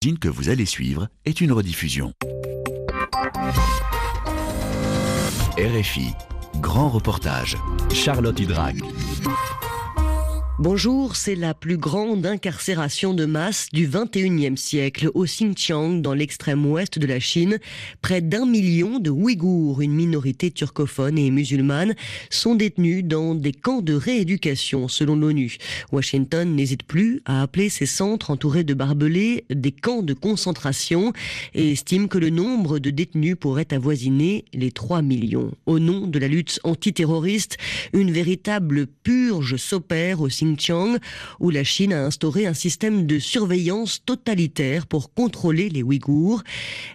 que vous allez suivre est une rediffusion. RFI, grand reportage. Charlotte Hydrac. Bonjour, c'est la plus grande incarcération de masse du 21e siècle au Xinjiang, dans l'extrême ouest de la Chine. Près d'un million de Ouïghours, une minorité turcophone et musulmane, sont détenus dans des camps de rééducation, selon l'ONU. Washington n'hésite plus à appeler ces centres entourés de barbelés des camps de concentration et estime que le nombre de détenus pourrait avoisiner les 3 millions. Au nom de la lutte antiterroriste, une véritable purge s'opère au Xinjiang Xinjiang, où la Chine a instauré un système de surveillance totalitaire pour contrôler les Ouïghours.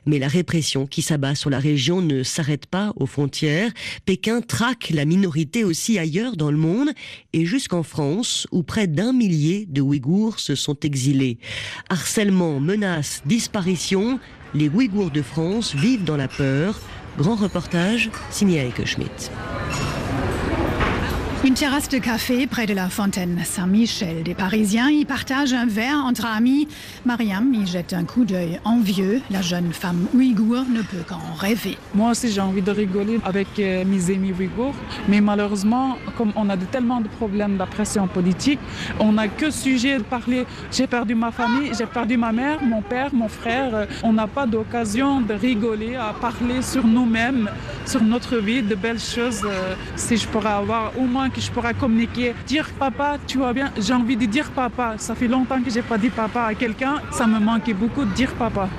Mais la répression qui s'abat sur la région ne s'arrête pas aux frontières. Pékin traque la minorité aussi ailleurs dans le monde et jusqu'en France, où près d'un millier de Ouïghours se sont exilés. Harcèlement, menaces, disparition, les Ouïghours de France vivent dans la peur. Grand reportage signé Eike Schmidt. Une terrasse de café près de la fontaine Saint-Michel. Des Parisiens y partagent un verre entre amis. Mariam y jette un coup d'œil envieux. La jeune femme ouïghour ne peut qu'en rêver. Moi aussi, j'ai envie de rigoler avec euh, mes amis ouïghours. Mais malheureusement, comme on a tellement de problèmes d'oppression politique, on n'a que sujet de parler. J'ai perdu ma famille, j'ai perdu ma mère, mon père, mon frère. On n'a pas d'occasion de rigoler, à parler sur nous-mêmes, sur notre vie, de belles choses. Euh, si je pourrais avoir au moins que je pourrais communiquer. Dire papa, tu vois bien, j'ai envie de dire papa. Ça fait longtemps que j'ai pas dit papa à quelqu'un. Ça me manquait beaucoup de dire papa.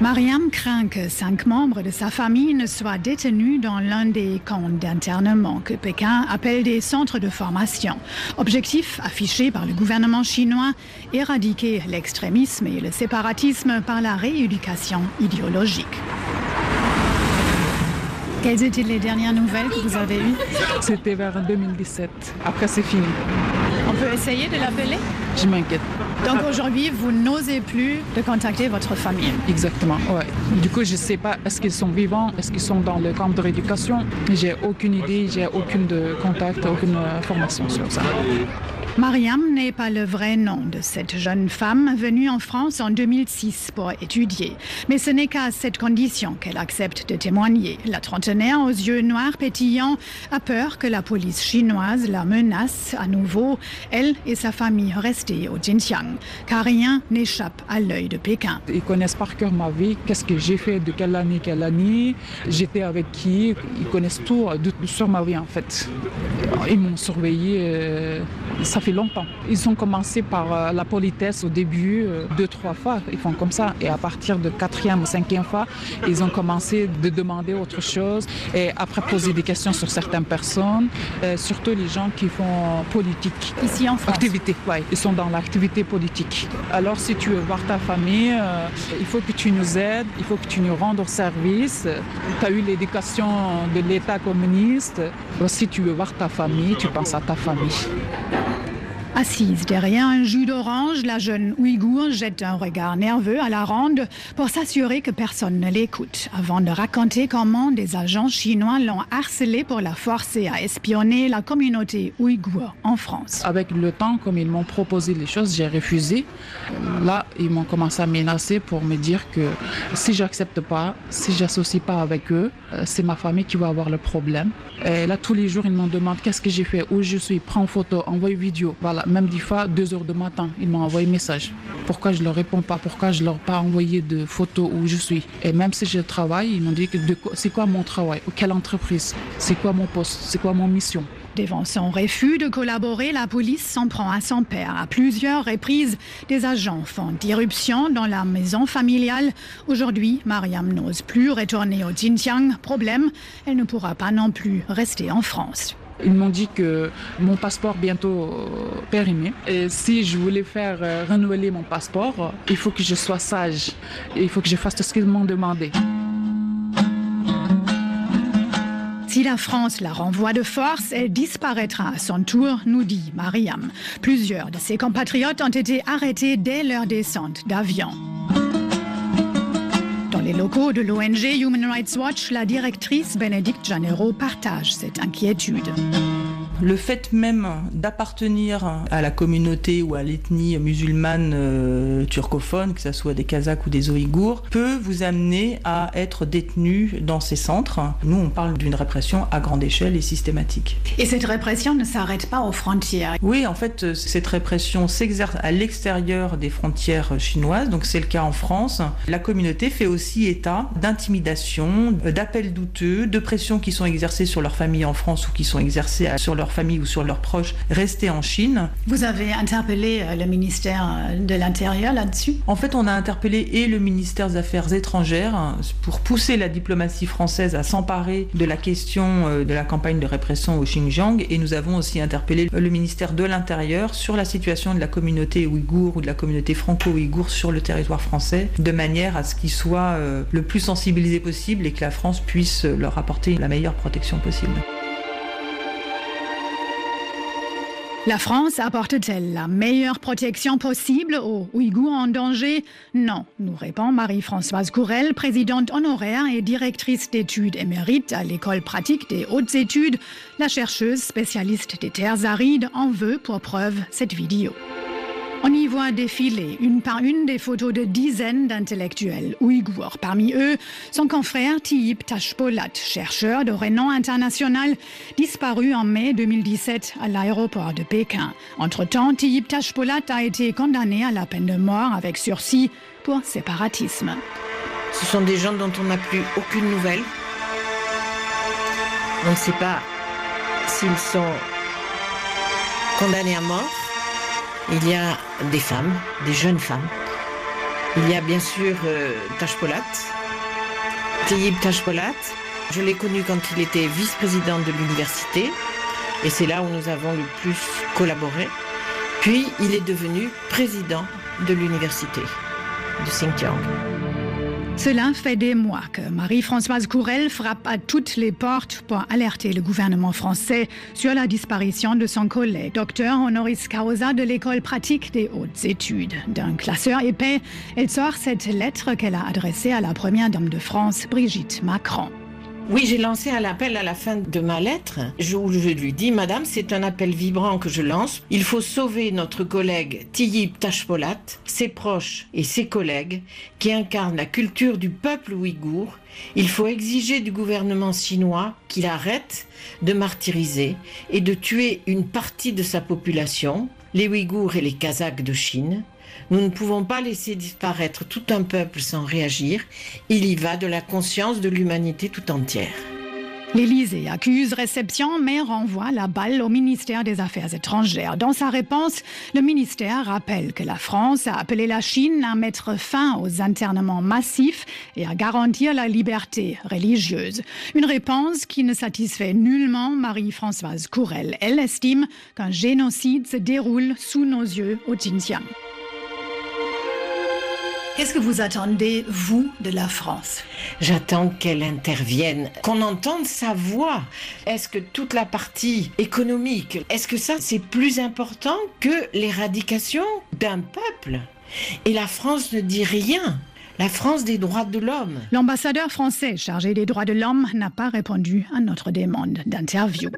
Mariam craint que cinq membres de sa famille ne soient détenus dans l'un des camps d'internement que Pékin appelle des centres de formation. Objectif affiché par le gouvernement chinois, éradiquer l'extrémisme et le séparatisme par la rééducation idéologique. Quelles étaient les dernières nouvelles que vous avez eues C'était vers 2017. Après, c'est fini. On peut essayer de l'appeler? Je m'inquiète. Donc aujourd'hui, vous n'osez plus de contacter votre famille? Exactement, ouais. Du coup, je ne sais pas, est-ce qu'ils sont vivants, est-ce qu'ils sont dans le camp de rééducation? J'ai aucune idée, j'ai aucune de contact, aucune information sur ça. Mariam n'est pas le vrai nom de cette jeune femme venue en France en 2006 pour étudier. Mais ce n'est qu'à cette condition qu'elle accepte de témoigner. La trentenaire aux yeux noirs pétillants a peur que la police chinoise la menace à nouveau, elle et sa famille restées au Xinjiang, car rien n'échappe à l'œil de Pékin. Ils connaissent par cœur ma vie, qu'est-ce que j'ai fait, de quelle année, quelle année, j'étais avec qui, ils connaissent tout sur ma vie en fait. Ils m'ont surveillé, euh, ça fait longtemps. Ils ont commencé par euh, la politesse au début, euh, deux, trois fois, ils font comme ça. Et à partir de quatrième ou cinquième fois, ils ont commencé de demander autre chose et après poser des questions sur certaines personnes, euh, surtout les gens qui font politique. Ici en France Activité, ouais, ils sont dans l'activité politique. Alors si tu veux voir ta famille, il faut que tu nous aides, il faut que tu nous rendes service. Tu as eu l'éducation de l'État communiste. Alors, si tu veux voir ta famille, tu penses à ta famille. Assise derrière un jus d'orange, la jeune Ouïghour jette un regard nerveux à la ronde pour s'assurer que personne ne l'écoute, avant de raconter comment des agents chinois l'ont harcelée pour la forcer à espionner la communauté ouïghour en France. Avec le temps, comme ils m'ont proposé les choses, j'ai refusé. Là, ils m'ont commencé à menacer pour me dire que si j'accepte pas, si j'associe pas avec eux, euh, c'est ma famille qui va avoir le problème. Et là, tous les jours, ils me demandent qu'est-ce que j'ai fait, où je suis, prends photo, envoie vidéo. Voilà même des fois, 2 heures du matin, ils m'ont envoyé un message. Pourquoi je ne leur réponds pas? Pourquoi je ne leur ai pas envoyé de photos où je suis? Et même si je travaille, ils m'ont dit que c'est quoi mon travail? Quelle entreprise? C'est quoi mon poste? C'est quoi mon mission? Devant son refus de collaborer, la police s'en prend à son père. À plusieurs reprises, des agents font irruption dans la maison familiale. Aujourd'hui, Mariam n'ose plus retourner au Xinjiang. Problème, elle ne pourra pas non plus rester en France. Ils m'ont dit que mon passeport bientôt euh, périmé. Et si je voulais faire euh, renouveler mon passeport, il faut que je sois sage. Il faut que je fasse ce qu'ils m'ont demandé. Si la France la renvoie de force, elle disparaîtra à son tour, nous dit Mariam. Plusieurs de ses compatriotes ont été arrêtés dès leur descente d'avion. Les locaux de l'ONG Human Rights Watch, la directrice Bénédicte Janero partage cette inquiétude. Le fait même d'appartenir à la communauté ou à l'ethnie musulmane euh, turcophone, que ce soit des Kazakhs ou des Ouïghours, peut vous amener à être détenu dans ces centres. Nous, on parle d'une répression à grande échelle et systématique. Et cette répression ne s'arrête pas aux frontières Oui, en fait, cette répression s'exerce à l'extérieur des frontières chinoises, donc c'est le cas en France. La communauté fait aussi état d'intimidation, d'appels douteux, de pressions qui sont exercées sur leur famille en France ou qui sont exercées sur leur famille ou sur leurs proches restés en Chine. Vous avez interpellé euh, le ministère euh, de l'Intérieur là-dessus? En fait, on a interpellé et le ministère des Affaires étrangères hein, pour pousser la diplomatie française à s'emparer de la question euh, de la campagne de répression au Xinjiang et nous avons aussi interpellé le ministère de l'Intérieur sur la situation de la communauté ouïghour ou de la communauté franco-ouïghour sur le territoire français de manière à ce qu'ils soient le plus sensibilisés possible et que la France puisse leur apporter la meilleure protection possible. La France apporte-t-elle la meilleure protection possible aux Ouïghours en danger? Non, nous répond Marie-Françoise Courel, présidente honoraire et directrice d'études émérite à l'école pratique des hautes études. La chercheuse spécialiste des terres arides en veut pour preuve cette vidéo. On y voit défiler une par une des photos de dizaines d'intellectuels ouïghours. Parmi eux, son confrère Tiyip Tashpolat, chercheur de renom international, disparu en mai 2017 à l'aéroport de Pékin. Entre-temps, Tiyip Tashpolat a été condamné à la peine de mort avec sursis pour séparatisme. Ce sont des gens dont on n'a plus aucune nouvelle. On ne sait pas s'ils sont condamnés à mort il y a des femmes, des jeunes femmes. Il y a bien sûr euh, Tashpolat, Tayyip Tashpolat. Je l'ai connu quand il était vice-président de l'université et c'est là où nous avons le plus collaboré. Puis il est devenu président de l'université de Xinjiang. Cela fait des mois que Marie-Françoise Courel frappe à toutes les portes pour alerter le gouvernement français sur la disparition de son collègue, docteur honoris causa de l'école pratique des hautes études. D'un classeur épais, elle sort cette lettre qu'elle a adressée à la première dame de France, Brigitte Macron. Oui, j'ai lancé un appel à la fin de ma lettre où je lui dis, Madame, c'est un appel vibrant que je lance. Il faut sauver notre collègue Tiyip Tashpolat, ses proches et ses collègues qui incarnent la culture du peuple ouïghour. Il faut exiger du gouvernement chinois qu'il arrête de martyriser et de tuer une partie de sa population, les Ouïghours et les Kazakhs de Chine. Nous ne pouvons pas laisser disparaître tout un peuple sans réagir. Il y va de la conscience de l'humanité tout entière. L'Élysée accuse réception mais renvoie la balle au ministère des Affaires étrangères. Dans sa réponse, le ministère rappelle que la France a appelé la Chine à mettre fin aux internements massifs et à garantir la liberté religieuse. Une réponse qui ne satisfait nullement Marie-Françoise Courel. Elle estime qu'un génocide se déroule sous nos yeux au Xinjiang. Qu'est-ce que vous attendez, vous, de la France? J'attends qu'elle intervienne, qu'on entende sa voix. Est-ce que toute la partie économique, est-ce que ça, c'est plus important que l'éradication d'un peuple? Et la France ne dit rien. La France des droits de l'homme. L'ambassadeur français chargé des droits de l'homme n'a pas répondu à notre demande d'interview.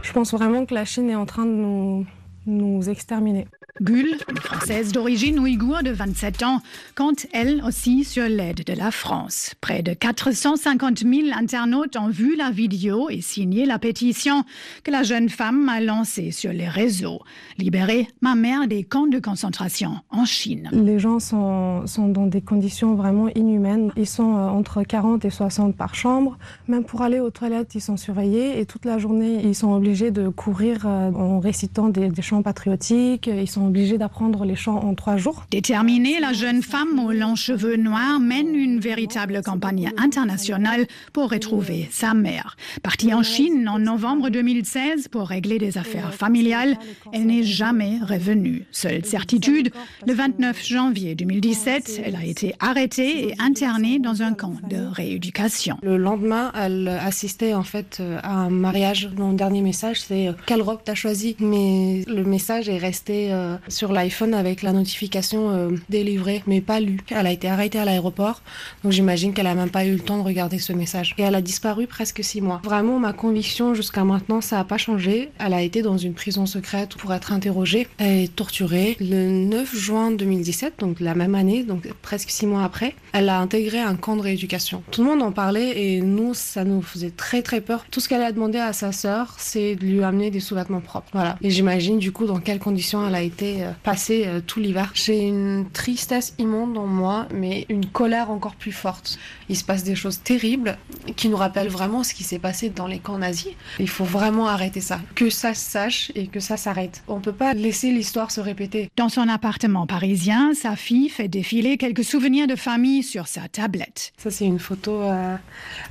Je pense vraiment que la Chine est en train de nous nous exterminer. Gül, une Française d'origine ouïghour de 27 ans, compte elle aussi sur l'aide de la France. Près de 450 000 internautes ont vu la vidéo et signé la pétition que la jeune femme a lancée sur les réseaux. Libérer ma mère des camps de concentration en Chine. Les gens sont, sont dans des conditions vraiment inhumaines. Ils sont euh, entre 40 et 60 par chambre. Même pour aller aux toilettes, ils sont surveillés et toute la journée, ils sont obligés de courir euh, en récitant des, des chants patriotiques. Ils sont obligés d'apprendre les chants en trois jours. Déterminée, la jeune femme aux longs cheveux noirs mène une véritable campagne internationale pour retrouver sa mère. Partie en Chine en novembre 2016 pour régler des affaires familiales, elle n'est jamais revenue. Seule certitude, le 29 janvier 2017, elle a été arrêtée et internée dans un camp de rééducation. Le lendemain, elle assistait en fait à un mariage. Mon dernier message, c'est quelle robe t'as choisi Mais le message est resté euh, euh, sur l'iPhone avec la notification euh, délivrée, mais pas lue. Elle a été arrêtée à l'aéroport, donc j'imagine qu'elle a même pas eu le temps de regarder ce message. Et elle a disparu presque six mois. Vraiment, ma conviction jusqu'à maintenant, ça n'a pas changé. Elle a été dans une prison secrète pour être interrogée et torturée. Le 9 juin 2017, donc la même année, donc presque six mois après, elle a intégré un camp de rééducation. Tout le monde en parlait et nous, ça nous faisait très très peur. Tout ce qu'elle a demandé à sa sœur, c'est de lui amener des sous-vêtements propres. Voilà. Et j'imagine du coup dans quelles conditions elle a été euh, passée euh, tout l'hiver. J'ai une tristesse immonde en moi, mais une colère encore plus forte. Il se passe des choses terribles qui nous rappellent vraiment ce qui s'est passé dans les camps nazis. Il faut vraiment arrêter ça. Que ça se sache et que ça s'arrête. On peut pas laisser l'histoire se répéter. Dans son appartement parisien, sa fille fait défiler quelques souvenirs de famille sur sa tablette. Ça, c'est une photo euh,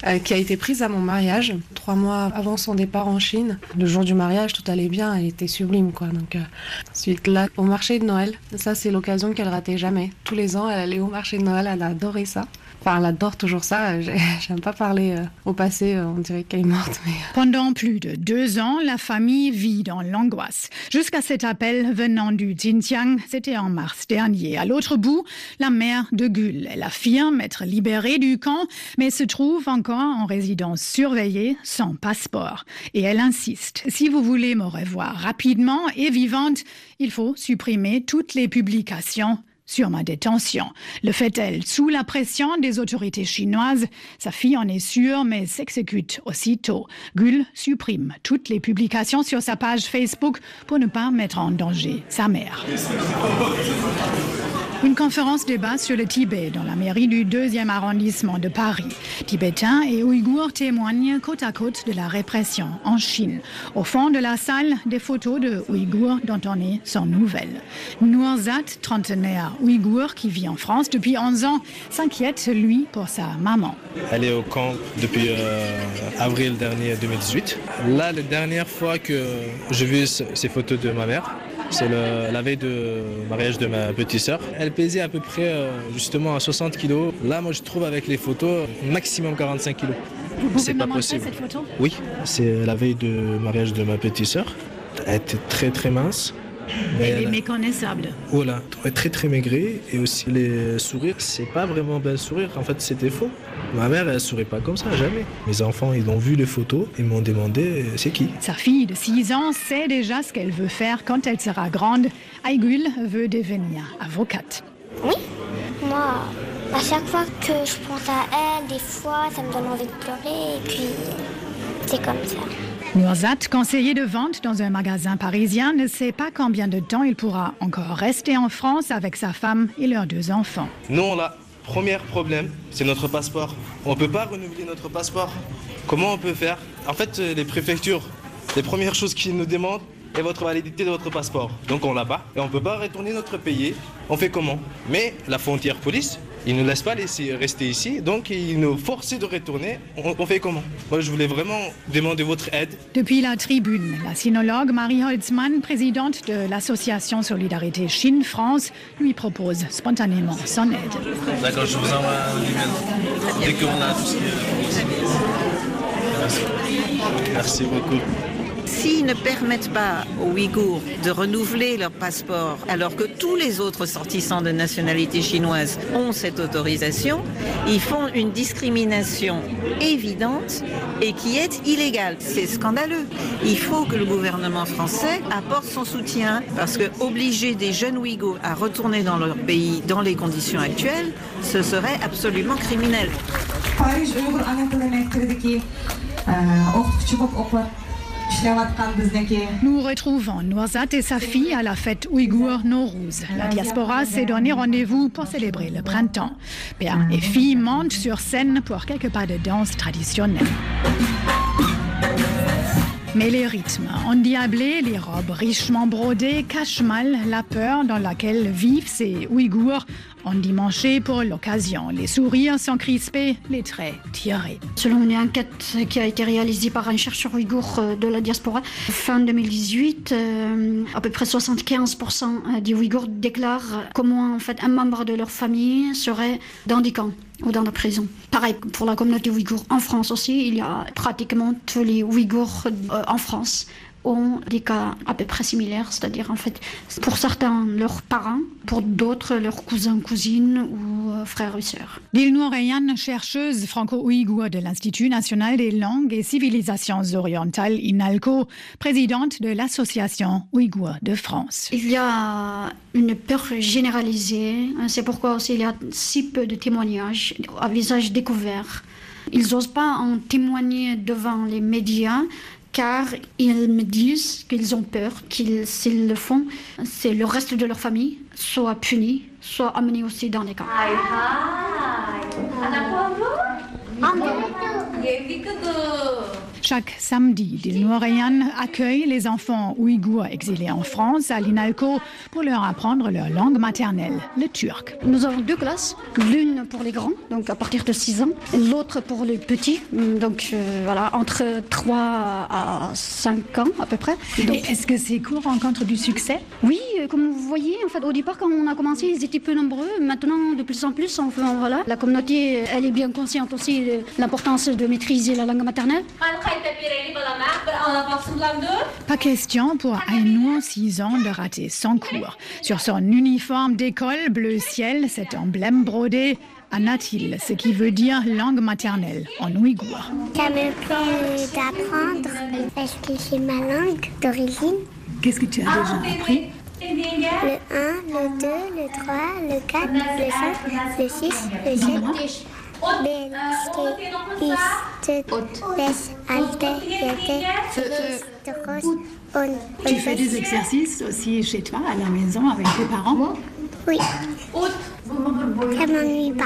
euh, qui a été prise à mon mariage, trois mois avant son départ en Chine. Le jour du mariage, tout allait bien, elle était sublime, quoi. Donc, euh, ensuite, là, au marché de Noël, ça, c'est l'occasion qu'elle ratait jamais. Tous les ans, elle allait au marché de Noël, elle a adoré ça. Enfin, elle adore toujours ça. J'ai- J'aime pas parler euh, au passé, euh, on dirait qu'elle est morte. Mais... Pendant plus de deux ans, la famille vit dans l'angoisse. Jusqu'à cet appel venant du Xinjiang, c'était en mars dernier. À l'autre bout, la mère de Gül. Elle affirme être libérée du camp, mais se trouve encore en résidence surveillée sans passeport. Et elle insiste, si vous voulez me revoir rapidement et vivante, il faut supprimer toutes les publications sur ma détention. Le fait-elle sous la pression des autorités chinoises Sa fille en est sûre, mais s'exécute aussitôt. Gül supprime toutes les publications sur sa page Facebook pour ne pas mettre en danger sa mère. Une conférence débat sur le Tibet dans la mairie du 2e arrondissement de Paris. Tibétains et Ouïghours témoignent côte à côte de la répression en Chine. Au fond de la salle, des photos de Ouïghours dont on est sans nouvelles. Nourzat, trentenaire ouïghour qui vit en France depuis 11 ans, s'inquiète, lui, pour sa maman. Elle est au camp depuis euh, avril dernier 2018. Là, la dernière fois que j'ai vu ce- ces photos de ma mère, c'est la veille de mariage de ma petite sœur. Elle pesait à peu près euh, justement à 60 kilos. Là, moi, je trouve avec les photos maximum 45 kilos. C'est pas possible. photo? Oui, c'est la veille de mariage de ma petite sœur. Elle était très très mince. Elle est elle méconnaissable. voilà, très très maigrie et aussi les sourires, c'est pas vraiment bel sourire, en fait c'était faux. Ma mère elle sourit pas comme ça, jamais. Mes enfants ils ont vu les photos, ils m'ont demandé euh, c'est qui. Sa fille de 6 ans sait déjà ce qu'elle veut faire quand elle sera grande. Aïgul veut devenir avocate. Moi, à chaque fois que je pense à elle, des fois, ça me donne envie de pleurer et puis c'est comme ça. Nourzat, conseiller de vente dans un magasin parisien, ne sait pas combien de temps il pourra encore rester en France avec sa femme et leurs deux enfants. Nous on a premier problème, c'est notre passeport. On peut pas renouveler notre passeport. Comment on peut faire? En fait euh, les préfectures, les premières choses qu'ils nous demandent est votre validité de votre passeport. Donc on l'a pas et on peut pas retourner notre pays. On fait comment? Mais la frontière police, ils ne laissent pas laisser rester ici, donc ils nous forcent de retourner. On, on fait comment? Moi je voulais vraiment demander votre aide. Depuis la tribune, la sinologue Marie Holzmann, présidente de l'association Solidarité Chine-France, lui propose spontanément son aide. D'accord, je vous envoie un email. Dès qu'on a tout ce qui Merci. Merci beaucoup. S'ils ne permettent pas aux Ouïghours de renouveler leur passeport, alors que tous les autres ressortissants de nationalité chinoise ont cette autorisation, ils font une discrimination évidente et qui est illégale. C'est scandaleux. Il faut que le gouvernement français apporte son soutien parce que obliger des jeunes Ouïghours à retourner dans leur pays dans les conditions actuelles, ce serait absolument criminel. Nous retrouvons Nourzat et sa fille à la fête ouïghour Nowruz. La diaspora s'est donné rendez-vous pour célébrer le printemps. Père et fille montent sur scène pour quelques pas de danse traditionnelle. Mais les rythmes endiablés, les robes richement brodées cachent mal la peur dans laquelle vivent ces Ouïghours endimanchés pour l'occasion. Les sourires sont crispés, les traits tirés. Selon une enquête qui a été réalisée par un chercheur ouïghour euh, de la diaspora, fin 2018, euh, à peu près 75% des Ouïghours déclarent comment en fait un membre de leur famille serait dans des camps ou dans la prison. Pareil pour la communauté ouïghour en France aussi, il y a pratiquement tous les Ouïghours euh, en France ont des cas à peu près similaires, c'est-à-dire en fait, pour certains, leurs parents, pour d'autres, leurs cousins, cousines ou euh, frères et sœurs. Dilnour Rayan, chercheuse franco-ouïghour de l'Institut national des langues et civilisations orientales INALCO, présidente de l'Association ouïghour de France. Il y a une peur généralisée, c'est pourquoi aussi il y a si peu de témoignages à visage découvert. Ils n'osent pas en témoigner devant les médias car ils me disent qu'ils ont peur, qu'ils, s'ils le font, c'est le reste de leur famille soit puni, soit amené aussi dans les camps. Chaque samedi, Dilnour Rayan accueille les enfants ouïghours exilés en France à l'INALCO pour leur apprendre leur langue maternelle, le turc. Nous avons deux classes, l'une pour les grands, donc à partir de 6 ans, l'autre pour les petits, donc euh, voilà, entre 3 à 5 ans à peu près. Est-ce que ces cours rencontrent du succès? Oui, euh, comme vous voyez, en fait, au départ, quand on a commencé, ils étaient peu nombreux. Maintenant, de plus en plus, enfin, voilà, la communauté, elle est bien consciente aussi de l'importance de maîtriser la langue maternelle. Pas question pour Aïnou, 6 ans, de rater son cours. Sur son uniforme d'école bleu ciel, cet emblème brodé, Anatil, ce qui veut dire langue maternelle en ouïghour. Ça me plaît d'apprendre parce que c'est ma langue d'origine. Qu'est-ce que tu as déjà appris Le 1, le 2, le 3, le 4, le 5, le 6, le 7. Tu fais des exercices aussi chez toi, à la maison, avec tes parents? Oui. Ça m'ennuie pas.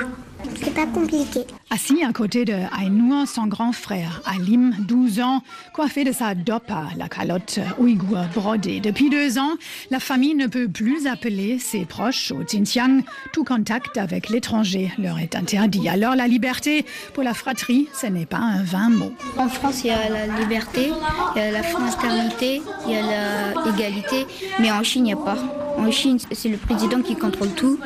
C'est pas compliqué. Assis à côté de Ainoua, son grand frère, Alim, 12 ans, coiffé de sa dopa, la calotte ouïghour brodée. Depuis deux ans, la famille ne peut plus appeler ses proches au Xinjiang. Tout contact avec l'étranger leur est interdit. Alors la liberté pour la fratrie, ce n'est pas un vain mot. En France, il y a la liberté, il y a la fraternité, il y a l'égalité, mais en Chine, il n'y a pas. En Chine, c'est le président qui contrôle tout.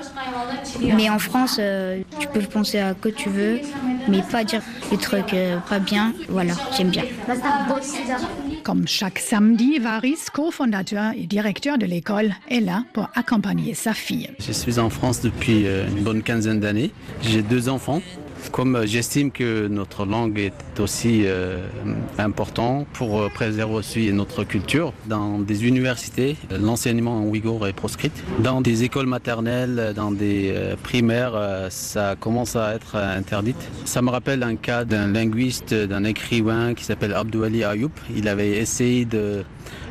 Mais en France, euh, tu peux penser à que tu veux, mais pas dire des trucs euh, pas bien. Voilà, j'aime bien. Comme chaque samedi, Varis, cofondateur et directeur de l'école, est là pour accompagner sa fille. Je suis en France depuis euh, une bonne quinzaine d'années. J'ai deux enfants. Comme j'estime que notre langue est aussi euh, important pour préserver aussi notre culture, dans des universités, l'enseignement en ouïghour est proscrit. Dans des écoles maternelles, dans des euh, primaires, euh, ça commence à être interdit. Ça me rappelle un cas d'un linguiste, d'un écrivain qui s'appelle Abdouali Ayoub. Il avait essayé de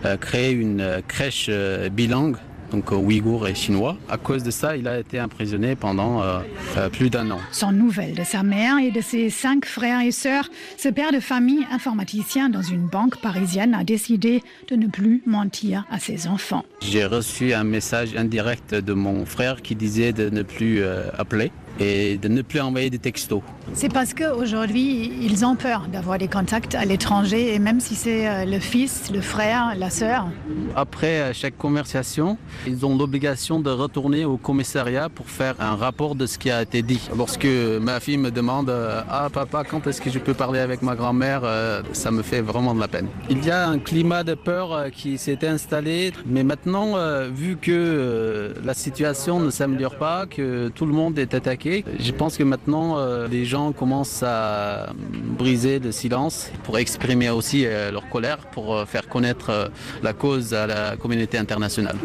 euh, créer une crèche euh, bilingue donc euh, ouïghour et chinois. À cause de ça, il a été emprisonné pendant euh, euh, plus d'un an. Sans nouvelles de sa mère et de ses cinq frères et sœurs, ce père de famille informaticien dans une banque parisienne a décidé de ne plus mentir à ses enfants. J'ai reçu un message indirect de mon frère qui disait de ne plus euh, appeler et de ne plus envoyer des textos. C'est parce qu'aujourd'hui, ils ont peur d'avoir des contacts à l'étranger, et même si c'est euh, le fils, le frère, la sœur. Après euh, chaque conversation, ils ont l'obligation de retourner au commissariat pour faire un rapport de ce qui a été dit. Lorsque ma fille me demande euh, Ah papa, quand est-ce que je peux parler avec ma grand-mère euh, Ça me fait vraiment de la peine. Il y a un climat de peur euh, qui s'est installé, mais maintenant, euh, vu que euh, la situation ne s'améliore pas, que tout le monde est attaqué, je pense que maintenant euh, les gens commencent à briser le silence pour exprimer aussi euh, leur colère, pour euh, faire connaître euh, la cause à la communauté internationale.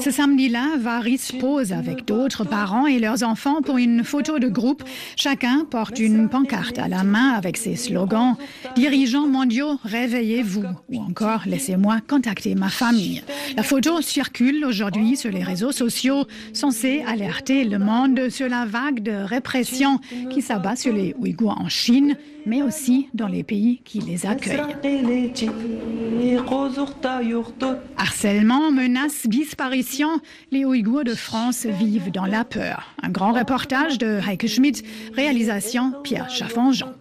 Ce samedi-là, Varis pose avec d'autres parents et leurs enfants pour une photo de groupe. Chacun porte une pancarte à la main avec ses slogans Dirigeants mondiaux, réveillez-vous ou encore Laissez-moi contacter ma famille. La photo circule aujourd'hui sur les réseaux sociaux, censée alerter le monde sur la vague de répression qui s'abat sur les Ouïghours en Chine, mais aussi dans les pays qui les accueillent. Harcèlement, menaces, disparition, les Ouïghours de France vivent dans la peur. Un grand reportage de Heike Schmidt, réalisation Pierre Chaffanjean.